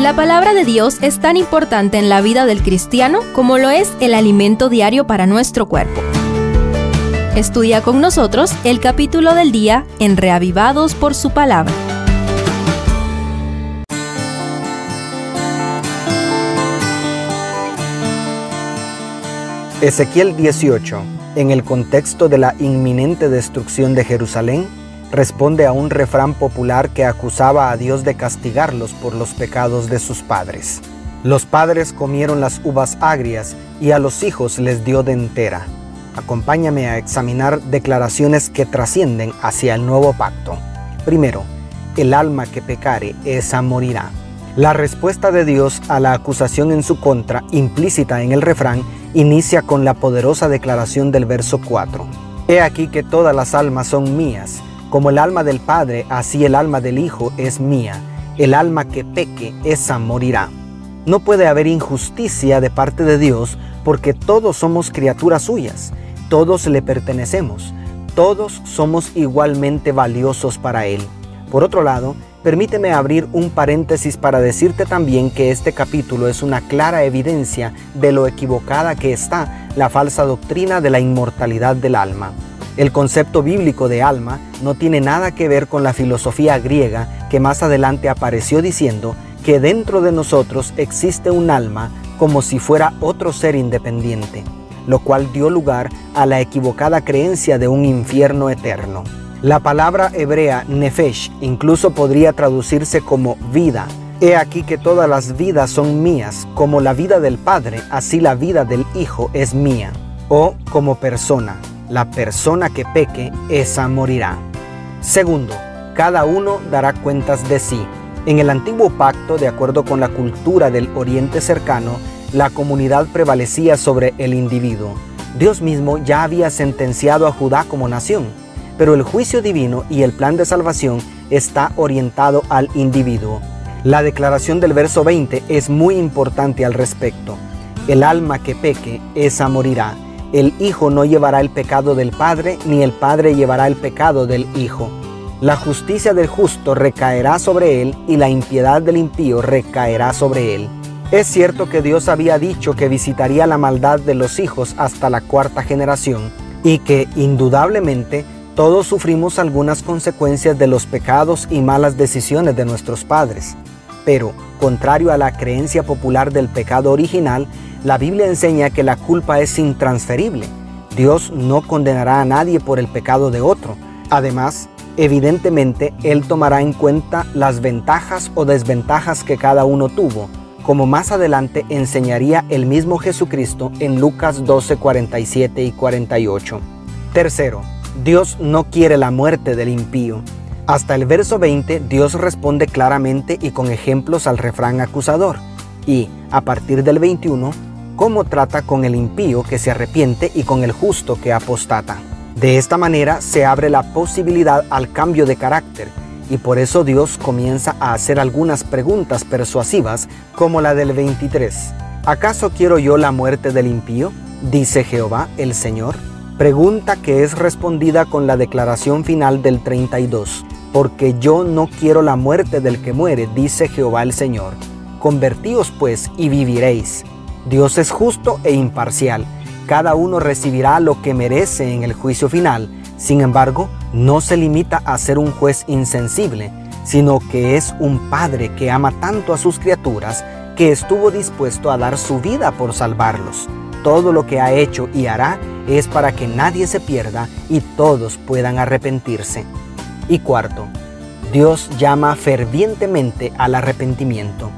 La palabra de Dios es tan importante en la vida del cristiano como lo es el alimento diario para nuestro cuerpo. Estudia con nosotros el capítulo del día en Reavivados por su palabra. Ezequiel 18, en el contexto de la inminente destrucción de Jerusalén, responde a un refrán popular que acusaba a Dios de castigarlos por los pecados de sus padres. Los padres comieron las uvas agrias y a los hijos les dio de entera. Acompáñame a examinar declaraciones que trascienden hacia el nuevo pacto. Primero, el alma que pecare, esa morirá. La respuesta de Dios a la acusación en su contra, implícita en el refrán, inicia con la poderosa declaración del verso 4. He aquí que todas las almas son mías, como el alma del Padre, así el alma del Hijo es mía. El alma que peque, esa morirá. No puede haber injusticia de parte de Dios porque todos somos criaturas suyas, todos le pertenecemos, todos somos igualmente valiosos para Él. Por otro lado, permíteme abrir un paréntesis para decirte también que este capítulo es una clara evidencia de lo equivocada que está la falsa doctrina de la inmortalidad del alma. El concepto bíblico de alma no tiene nada que ver con la filosofía griega que más adelante apareció diciendo que dentro de nosotros existe un alma como si fuera otro ser independiente, lo cual dio lugar a la equivocada creencia de un infierno eterno. La palabra hebrea nefesh incluso podría traducirse como vida. He aquí que todas las vidas son mías, como la vida del Padre, así la vida del Hijo es mía, o como persona la persona que peque, esa morirá. Segundo, cada uno dará cuentas de sí. En el antiguo pacto, de acuerdo con la cultura del Oriente cercano, la comunidad prevalecía sobre el individuo. Dios mismo ya había sentenciado a Judá como nación, pero el juicio divino y el plan de salvación está orientado al individuo. La declaración del verso 20 es muy importante al respecto. El alma que peque, esa morirá el Hijo no llevará el pecado del Padre, ni el Padre llevará el pecado del Hijo. La justicia del justo recaerá sobre él y la impiedad del impío recaerá sobre él. Es cierto que Dios había dicho que visitaría la maldad de los hijos hasta la cuarta generación y que indudablemente todos sufrimos algunas consecuencias de los pecados y malas decisiones de nuestros padres. Pero, contrario a la creencia popular del pecado original, la Biblia enseña que la culpa es intransferible. Dios no condenará a nadie por el pecado de otro. Además, evidentemente, Él tomará en cuenta las ventajas o desventajas que cada uno tuvo, como más adelante enseñaría el mismo Jesucristo en Lucas 12, 47 y 48. Tercero, Dios no quiere la muerte del impío. Hasta el verso 20 Dios responde claramente y con ejemplos al refrán acusador. Y, a partir del 21, cómo trata con el impío que se arrepiente y con el justo que apostata. De esta manera se abre la posibilidad al cambio de carácter y por eso Dios comienza a hacer algunas preguntas persuasivas como la del 23. ¿Acaso quiero yo la muerte del impío? Dice Jehová el Señor. Pregunta que es respondida con la declaración final del 32. Porque yo no quiero la muerte del que muere, dice Jehová el Señor. Convertíos pues y viviréis. Dios es justo e imparcial. Cada uno recibirá lo que merece en el juicio final. Sin embargo, no se limita a ser un juez insensible, sino que es un padre que ama tanto a sus criaturas que estuvo dispuesto a dar su vida por salvarlos. Todo lo que ha hecho y hará es para que nadie se pierda y todos puedan arrepentirse. Y cuarto, Dios llama fervientemente al arrepentimiento.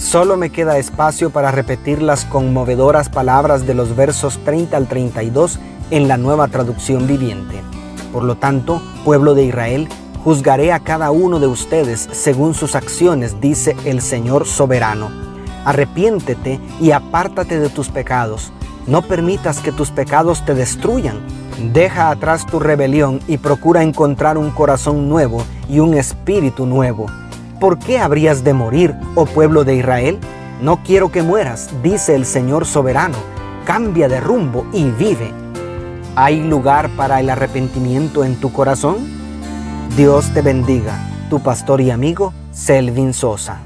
Solo me queda espacio para repetir las conmovedoras palabras de los versos 30 al 32 en la nueva traducción viviente. Por lo tanto, pueblo de Israel, juzgaré a cada uno de ustedes según sus acciones, dice el Señor soberano. Arrepiéntete y apártate de tus pecados. No permitas que tus pecados te destruyan. Deja atrás tu rebelión y procura encontrar un corazón nuevo y un espíritu nuevo ¿Por qué habrías de morir, oh pueblo de Israel? No quiero que mueras, dice el Señor soberano. Cambia de rumbo y vive. ¿Hay lugar para el arrepentimiento en tu corazón? Dios te bendiga, tu pastor y amigo Selvin Sosa.